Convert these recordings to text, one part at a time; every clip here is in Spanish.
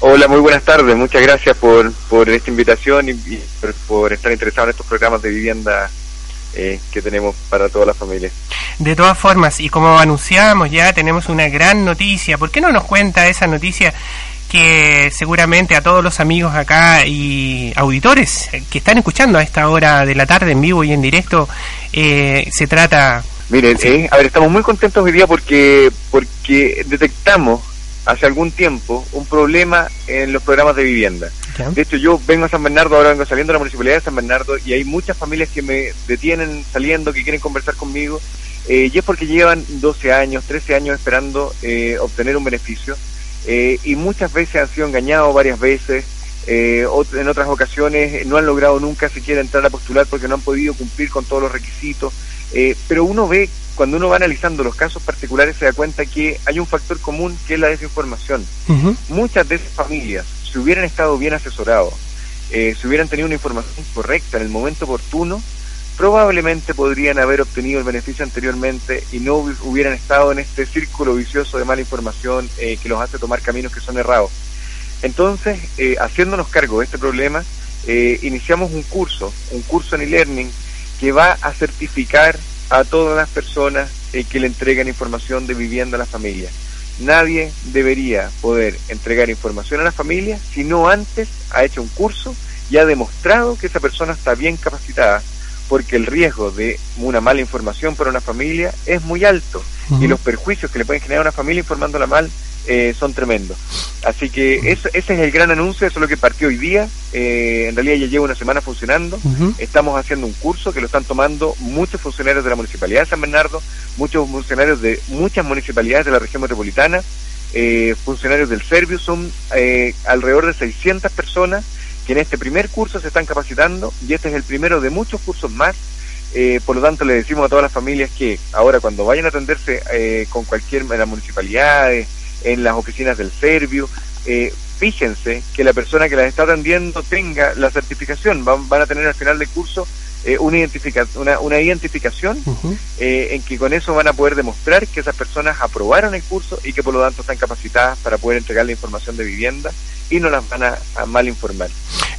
Hola, muy buenas tardes. Muchas gracias por, por esta invitación y, por, estar interesado en estos programas de vivienda eh, que tenemos para toda la familia. De todas formas, y como anunciábamos ya, tenemos una gran noticia. ¿Por qué no nos cuenta esa noticia que seguramente a todos los amigos acá y auditores que están escuchando a esta hora de la tarde en vivo y en directo eh, se trata... Miren, eh, a ver, estamos muy contentos hoy día porque, porque detectamos hace algún tiempo un problema en los programas de vivienda. De hecho, yo vengo a San Bernardo, ahora vengo saliendo de la municipalidad de San Bernardo y hay muchas familias que me detienen saliendo, que quieren conversar conmigo, eh, y es porque llevan 12 años, 13 años esperando eh, obtener un beneficio eh, y muchas veces han sido engañados varias veces. en otras ocasiones no han logrado nunca siquiera entrar a postular porque no han podido cumplir con todos los requisitos. pero uno ve cuando uno va analizando los casos particulares se da cuenta que hay un factor común que es la desinformación. Muchas de esas familias, si hubieran estado bien asesorados, eh, si hubieran tenido una información correcta en el momento oportuno, probablemente podrían haber obtenido el beneficio anteriormente y no hubieran estado en este círculo vicioso de mala información eh, que los hace tomar caminos que son errados. Entonces, eh, haciéndonos cargo de este problema, iniciamos un curso, un curso en e-learning que va a certificar a todas las personas eh, que le entregan información de vivienda a la familia. Nadie debería poder entregar información a la familia si no antes ha hecho un curso y ha demostrado que esa persona está bien capacitada, porque el riesgo de una mala información para una familia es muy alto y los perjuicios que le pueden generar a una familia informándola mal eh, son tremendos. Así que ese es el gran anuncio, eso es lo que partió hoy día. Eh, en realidad ya lleva una semana funcionando. Estamos haciendo un curso que lo están tomando muchos funcionarios de la Municipalidad de San Bernardo, muchos funcionarios de muchas municipalidades de la región metropolitana, eh, funcionarios del Servius, son alrededor de 600 personas que en este primer curso se están capacitando y este es el primero de muchos cursos más. por lo tanto, le decimos a todas las familias que ahora cuando vayan a atenderse con cualquier de las municipalidades, en las oficinas del Servio. Eh, fíjense que la persona que las está atendiendo tenga la certificación. Van, van a tener al final del curso eh, una, identifica una, una identificación eh, en que con eso van a poder demostrar que esas personas aprobaron el curso y que por lo tanto están capacitadas para poder entregar la información de vivienda y no las van a, a mal informar.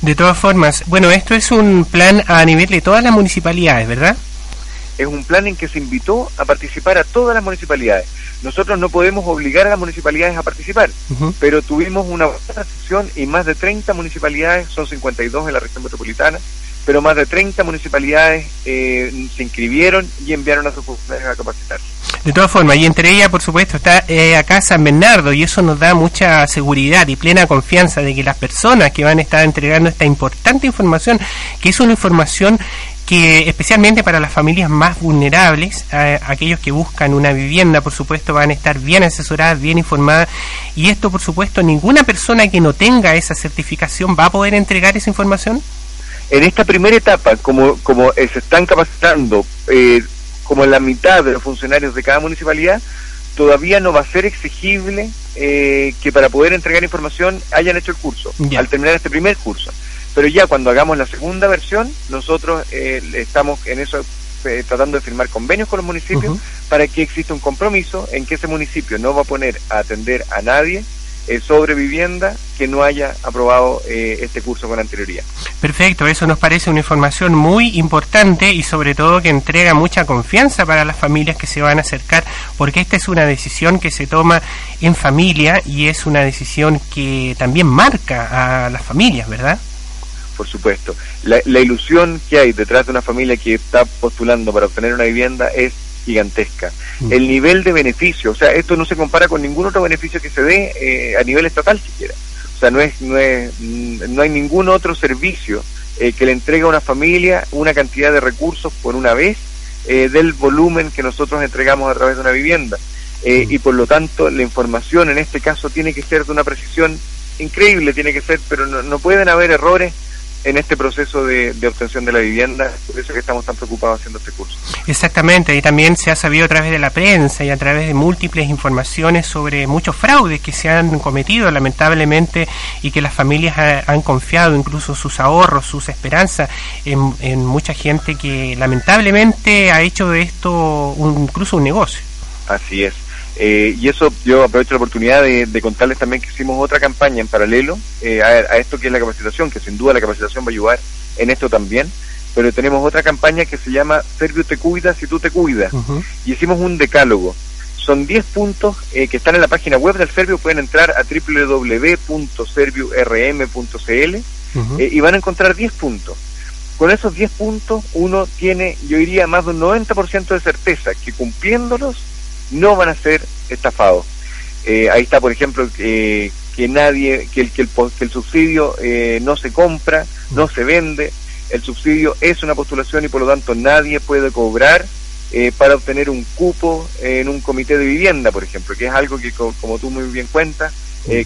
De todas formas, bueno, esto es un plan a nivel de todas las municipalidades, ¿verdad? Es un plan en que se invitó a participar a todas las municipalidades nosotros no podemos obligar a las municipalidades a participar, pero tuvimos una buena recepción y más de 30 municipalidades, son 52 en la región metropolitana, pero más de 30 municipalidades eh, se inscribieron y enviaron a sus funcionarios a capacitar. De todas formas, y entre ellas, por supuesto, está eh, acá San Bernardo, y eso nos da mucha seguridad y plena confianza de que las personas que van a estar entregando esta importante información, que es una información que especialmente para las familias más vulnerables, aquellos que buscan una vivienda, por supuesto, van a estar bien asesoradas, bien informadas, y esto, por supuesto, ninguna persona que no tenga esa certificación va a poder entregar esa información. En esta primera etapa, como, como se están capacitando eh, como la mitad de los funcionarios de cada municipalidad, todavía no va a ser exigible eh, que para poder entregar información hayan hecho el curso, al terminar este primer curso. Pero ya cuando hagamos la segunda versión, nosotros eh, estamos en eso eh, tratando de firmar convenios con los municipios para que exista un compromiso en que ese municipio no va a poner a atender a nadie eh, sobre vivienda que no haya aprobado este curso con anterioridad. Perfecto, eso nos parece una información muy importante y sobre todo que entrega mucha confianza para las familias que se van a acercar, porque esta es una decisión que se toma en familia y es una decisión que también marca a las familias, ¿verdad? Por supuesto. La, ilusión que hay detrás de una familia que está postulando para obtener una vivienda es gigantesca. Mm. El nivel de beneficio, o sea, esto no se compara con ningún otro beneficio que se dé eh, a nivel estatal siquiera. O sea, no es, no es, mm, no hay ningún otro servicio eh, que le entregue a una familia una cantidad de recursos por una vez eh, del volumen que nosotros entregamos a través de una vivienda. Mm. Y por lo tanto, la información en este caso tiene que ser de una precisión increíble, tiene que ser, pero no, no pueden haber errores en este proceso de, obtención de la vivienda, por eso que estamos tan preocupados haciendo este curso. Exactamente, y también se ha sabido a través de la prensa y a través de múltiples informaciones sobre muchos fraudes que se han cometido lamentablemente y que las familias han confiado incluso sus ahorros, sus esperanzas en, en, mucha gente que lamentablemente ha hecho de esto un, incluso un negocio. Así es. Eh, y eso yo aprovecho la oportunidad de, contarles también que hicimos otra campaña en paralelo eh, a, esto que es la capacitación, que sin duda la capacitación va a ayudar en esto también, pero tenemos otra campaña que se llama Servio te cuida si tú te cuidas. Y hicimos un decálogo. Son 10 puntos eh, que están en la página web del Servio, pueden entrar a www.serviurm.cl y van a encontrar 10 puntos. Con esos 10 puntos uno tiene, yo diría, más de un 90% de certeza que cumpliéndolos no van a ser estafados. Eh, ahí está, por ejemplo, que nadie, que el, que el, que el subsidio eh, no se compra, no se vende, el subsidio es una postulación y por lo tanto nadie puede cobrar eh, para obtener un cupo en un comité de vivienda, por ejemplo, que es algo que, como tú muy bien cuentas,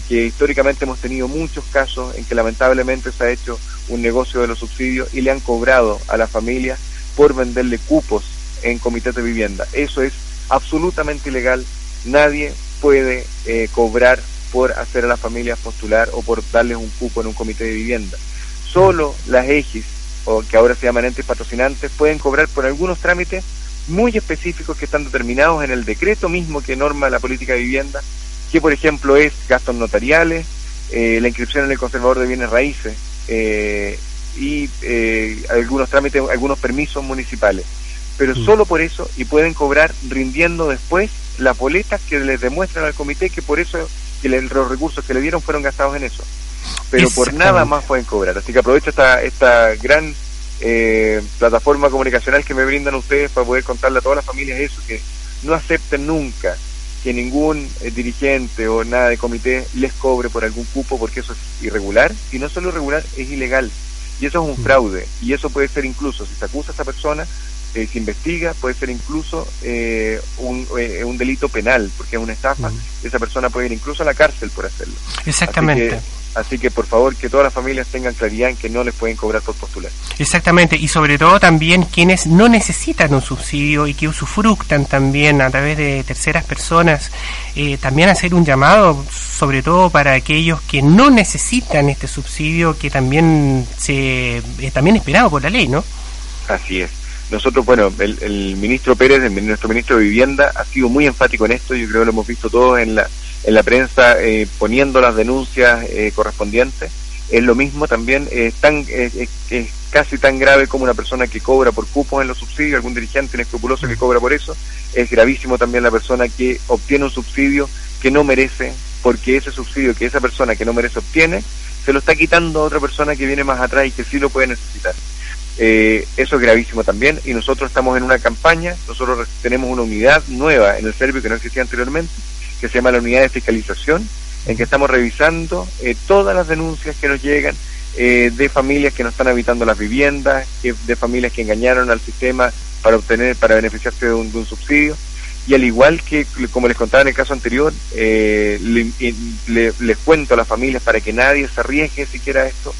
que históricamente hemos tenido muchos casos en que lamentablemente se ha hecho un negocio de los subsidios y le han cobrado a la familia por venderle cupos en comités de vivienda. Eso es absolutamente ilegal. Nadie puede eh, cobrar por hacer a las familias postular o por darles un cupo en un comité de vivienda. Solo las EGIS, o que ahora se llaman entes patrocinantes, pueden cobrar por algunos trámites muy específicos que están determinados en el decreto mismo que norma la política de vivienda, que por ejemplo es gastos notariales, eh, la inscripción en el conservador de bienes raíces eh, y algunos trámites, algunos permisos municipales pero mm. solo por eso y pueden cobrar rindiendo después las boletas que les demuestran al comité que por eso que los recursos que le dieron fueron gastados en eso. Pero por nada más pueden cobrar. Así que aprovecho esta, esta gran eh, plataforma comunicacional que me brindan ustedes para poder contarle a todas las familias eso, que no acepten nunca que ningún eh, dirigente o nada de comité les cobre por algún cupo porque eso es irregular y no solo irregular, es ilegal. Y eso es un mm. fraude y eso puede ser incluso, si se acusa a esa persona, eh, se investiga, puede ser incluso eh, un, eh, un, delito penal, porque es una estafa, esa persona puede ir incluso a la cárcel por hacerlo. Exactamente. Así que, por favor que todas las familias tengan claridad en que no les pueden cobrar por postular. Exactamente, y sobre todo también quienes no necesitan un subsidio y que usufructan también a través de terceras personas, también hacer un llamado, sobre todo para aquellos que no necesitan este subsidio, que también se también esperado por la ley, ¿no? Así es nosotros, bueno, el, ministro Pérez, nuestro ministro de Vivienda, ha sido muy enfático en esto, yo creo que lo hemos visto todos en la, en la prensa eh, poniendo las denuncias eh, correspondientes. Es lo mismo también, es, tan, es, casi tan grave como una persona que cobra por cupos en los subsidios, algún dirigente inescrupuloso que cobra por eso. Es gravísimo también la persona que obtiene un subsidio que no merece, porque ese subsidio que esa persona que no merece obtiene, se lo está quitando a otra persona que viene más atrás y que sí lo puede necesitar. Eh, eso es gravísimo también y nosotros estamos en una campaña, nosotros tenemos una unidad nueva en el servicio que no existía anteriormente, que se llama la unidad de fiscalización, en que estamos revisando eh, todas las denuncias que nos llegan eh, de familias que no están habitando las viviendas, de familias que engañaron al sistema para obtener, para beneficiarse de un, subsidio. Y al igual que, como les contaba en el caso anterior, les cuento a las familias para que nadie se arriesgue siquiera a esto,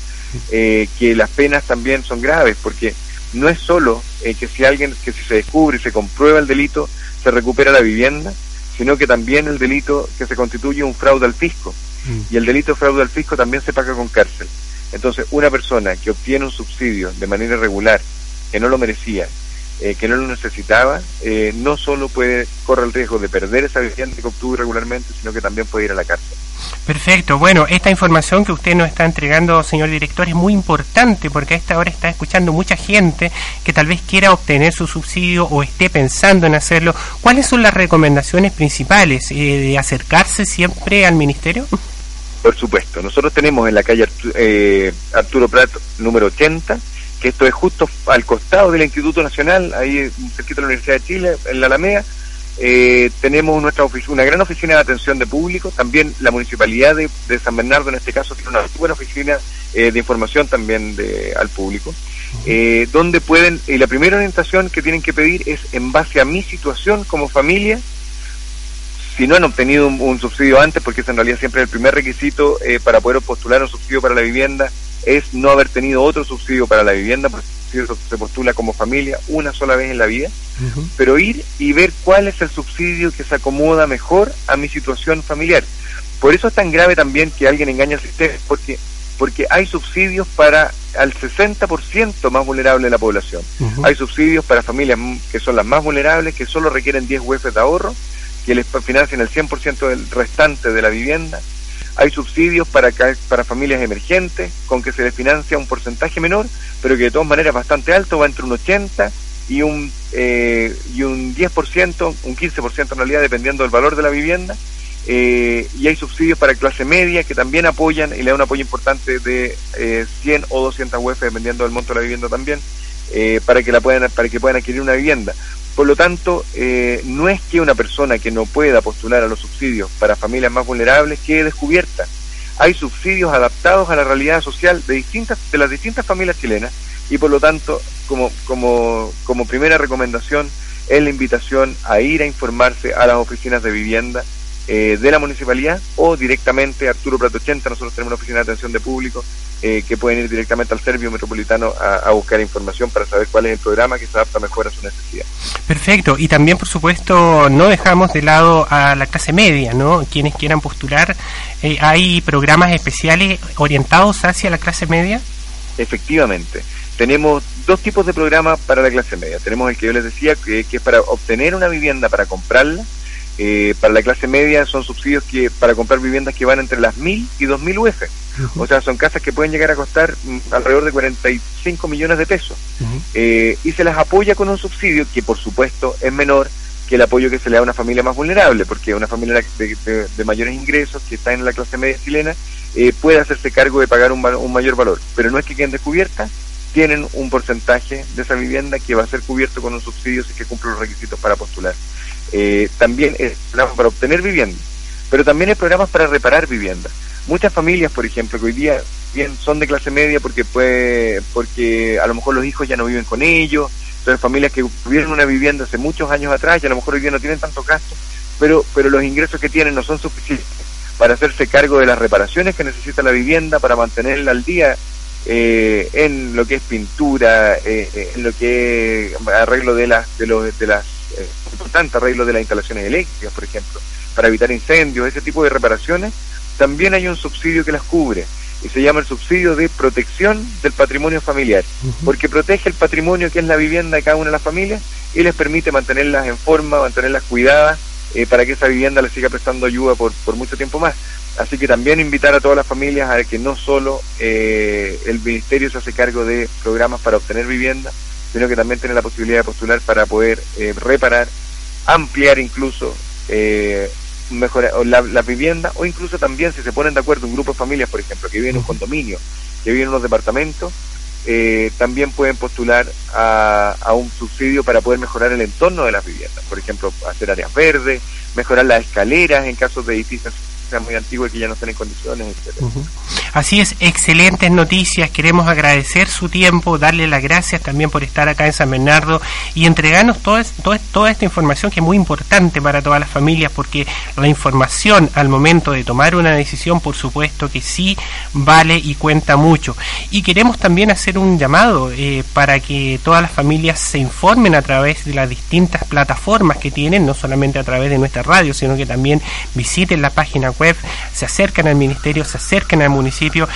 eh, que las penas también son graves, porque no es solo eh, que si alguien, que si se descubre y se comprueba el delito, se recupera la vivienda, sino que también el delito que se constituye un fraude al fisco. Mm. Y el delito de fraude al fisco también se paga con cárcel. Entonces, una persona que obtiene un subsidio de manera irregular, que no lo merecía, eh, que no lo necesitaba, no solo puede correr el riesgo de perder esa vivienda que obtuvo irregularmente, sino que también puede ir a la cárcel. Perfecto. Bueno, esta información que usted nos está entregando, señor director, es muy importante porque a esta hora está escuchando mucha gente que tal vez quiera obtener su subsidio o esté pensando en hacerlo. ¿Cuáles son las recomendaciones principales? Eh, ¿De acercarse siempre al ministerio? Por supuesto. Nosotros tenemos en la calle eh, Arturo Prat número 80, que esto es justo al costado del Instituto Nacional, ahí cerquita de la Universidad de Chile, en la Alameda eh, tenemos nuestra una gran oficina de atención de público, también la municipalidad de, San Bernardo en este caso tiene una buena oficina eh, de información también de, al público, eh, donde pueden, y la primera orientación que tienen que pedir es en base a mi situación como familia, si no han obtenido un, subsidio antes, porque es en realidad siempre el primer requisito para poder postular un subsidio para la vivienda, es no haber tenido otro subsidio para la vivienda, porque se postula como familia una sola vez en la vida, pero ir y ver cuál es el subsidio que se acomoda mejor a mi situación familiar. Por eso es tan grave también que alguien engañe al sistema, porque porque hay subsidios para al 60% más vulnerable de la población. Hay subsidios para familias que son las más vulnerables, que solo requieren 10 UF de ahorro, que les financian el 100% del restante de la vivienda. Hay subsidios para, para familias emergentes, con que se les financia un porcentaje menor, pero que de todas maneras bastante alto, va entre un 80 y un, eh, y un 10%, un 15% en realidad, dependiendo del valor de la vivienda. Eh, y hay subsidios para clase media que también apoyan y le dan un apoyo importante de 100 eh, o 200 UF, dependiendo del monto de la vivienda también, para que la puedan para que puedan adquirir una vivienda. Por lo tanto, eh, no es que una persona que no pueda postular a los subsidios para familias más vulnerables quede descubierta. Hay subsidios adaptados a la realidad social de distintas de las distintas familias chilenas y por lo tanto, como como como primera recomendación es la invitación a ir a informarse a las oficinas de vivienda eh, de la municipalidad o directamente a Arturo Prato 80, nosotros tenemos una oficina de atención de público eh, que pueden ir directamente al Servio Metropolitano a, buscar información para saber cuál es el programa que se adapta mejor a su necesidad. Perfecto, y también por supuesto no dejamos de lado a la clase media, ¿no? Quienes quieran postular, eh, ¿hay programas especiales orientados hacia la clase media? Efectivamente, tenemos dos tipos de programas para la clase media. Tenemos el que yo les decía, que es para obtener una vivienda para comprarla, eh, para la clase media son subsidios que para comprar viviendas que van entre las 1.000 y 2.000 UF. O sea, son casas que pueden llegar a costar mm, alrededor de 45 millones de pesos. Eh, y se las apoya con un subsidio que, por supuesto, es menor que el apoyo que se le da a una familia más vulnerable, porque una familia de, mayores ingresos que está en la clase media chilena eh, puede hacerse cargo de pagar un, un mayor valor. Pero no es que queden descubiertas, tienen un porcentaje de esa vivienda que va a ser cubierto con un subsidio si que cumple los requisitos para postular eh, también es programas para obtener vivienda, pero también hay programas para reparar vivienda. Muchas familias, por ejemplo, que hoy día bien son de clase media porque puede, porque a lo mejor los hijos ya no viven con ellos, son familias que tuvieron una vivienda hace muchos años atrás y a lo mejor hoy día no tienen tanto gasto, pero, pero los ingresos que tienen no son suficientes para hacerse cargo de las reparaciones que necesita la vivienda, para mantenerla al día eh, en lo que es pintura, eh, en lo que es arreglo de las de, los, de las eh, importante arreglo de las instalaciones eléctricas, por ejemplo, para evitar incendios, ese tipo de reparaciones, también hay un subsidio que las cubre y se llama el subsidio de protección del patrimonio familiar, porque protege el patrimonio que es la vivienda de cada una de las familias y les permite mantenerlas en forma, mantenerlas cuidadas eh, para que esa vivienda les siga prestando ayuda por, por mucho tiempo más. Así que también invitar a todas las familias a que no solo eh, el ministerio se hace cargo de programas para obtener vivienda, sino que también tiene la posibilidad de postular para poder eh, reparar, ampliar incluso, eh, mejorar la, la, vivienda o incluso también si se ponen de acuerdo un grupo de familias, por ejemplo, que viven en un condominio, que viven en unos departamentos, eh, también pueden postular a, a, un subsidio para poder mejorar el entorno de las viviendas, por ejemplo, hacer áreas verdes, mejorar las escaleras en casos de edificios muy antiguo y que ya no están en condiciones, Así es, excelentes noticias. Queremos agradecer su tiempo, darle las gracias también por estar acá en San Bernardo y entregarnos toda esta información que es muy importante para todas las familias, porque la información al momento de tomar una decisión, por supuesto que sí vale y cuenta mucho. Y queremos también hacer un llamado eh, para que todas las familias se informen a través de las distintas plataformas que tienen, no solamente a través de nuestra radio, sino que también visiten la página web se acercan al ministerio, se acercan al municipio.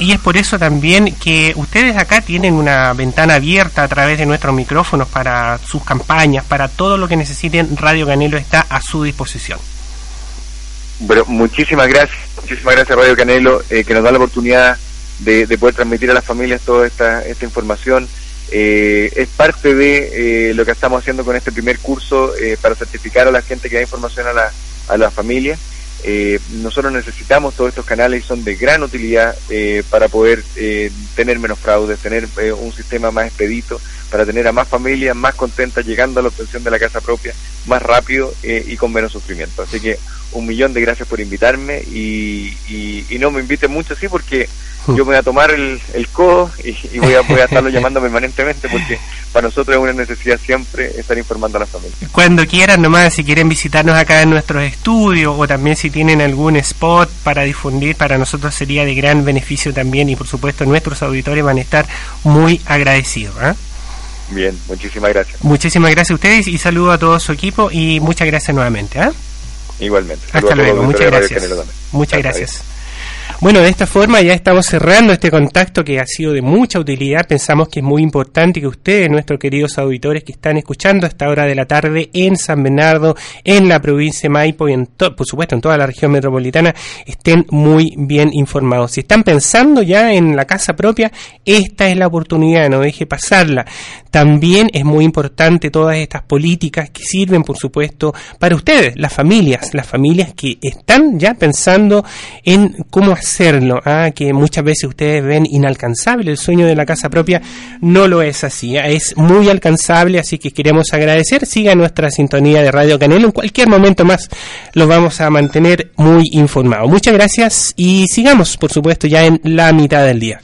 Y es por eso también que ustedes acá tienen una ventana abierta a través de nuestros micrófonos para sus campañas, para todo lo que necesiten. Radio Canelo está a su disposición. Bueno, muchísimas gracias, muchísimas gracias Radio Canelo, eh, que nos da la oportunidad de, poder transmitir a las familias toda esta, esta información. Eh, es parte de eh, lo que estamos haciendo con este primer curso para certificar a la gente que da información a la, a la familia. Eh, nosotros necesitamos todos estos canales y son de gran utilidad eh, para poder eh, tener menos fraudes, tener eh, un sistema más expedito, para tener a más familias más contentas llegando a la obtención de la casa propia más rápido y con menos sufrimiento. Así que un millón de gracias por invitarme y, y, no me inviten mucho, sí, porque yo me voy a tomar el, el codo y, voy, a, voy a estarlo llamando permanentemente porque para nosotros es una necesidad siempre estar informando a la familia. Cuando quieran, nomás, si quieren visitarnos acá en nuestros estudios o también si tienen algún spot para difundir, para nosotros sería de gran beneficio también y por supuesto nuestros auditores van a estar muy agradecidos. ¿eh? Bien, muchísimas gracias. Muchísimas gracias a ustedes y saludo a todo su equipo y muchas gracias nuevamente. ¿eh? Igualmente. Hasta luego, muchas gracias. Muchas gracias. Bueno, de esta forma ya estamos cerrando este contacto que ha sido de mucha utilidad. Pensamos que es muy importante que ustedes, nuestros queridos auditores que están escuchando a esta hora de la tarde en San Bernardo, en la provincia de Maipo y en por supuesto en toda la región metropolitana, estén muy bien informados. Si están pensando ya en la casa propia, esta es la oportunidad, no deje pasarla. También es muy importante todas estas políticas que sirven, por supuesto, para ustedes, las familias, las familias que están ya pensando en cómo hacerlo, ¿ah? que muchas veces ustedes ven inalcanzable el sueño de la casa propia, no lo es así, ¿ah? es muy alcanzable, así que queremos agradecer, siga nuestra sintonía de Radio Canelo, en cualquier momento más los vamos a mantener muy informados. Muchas gracias y sigamos, por supuesto, ya en la mitad del día.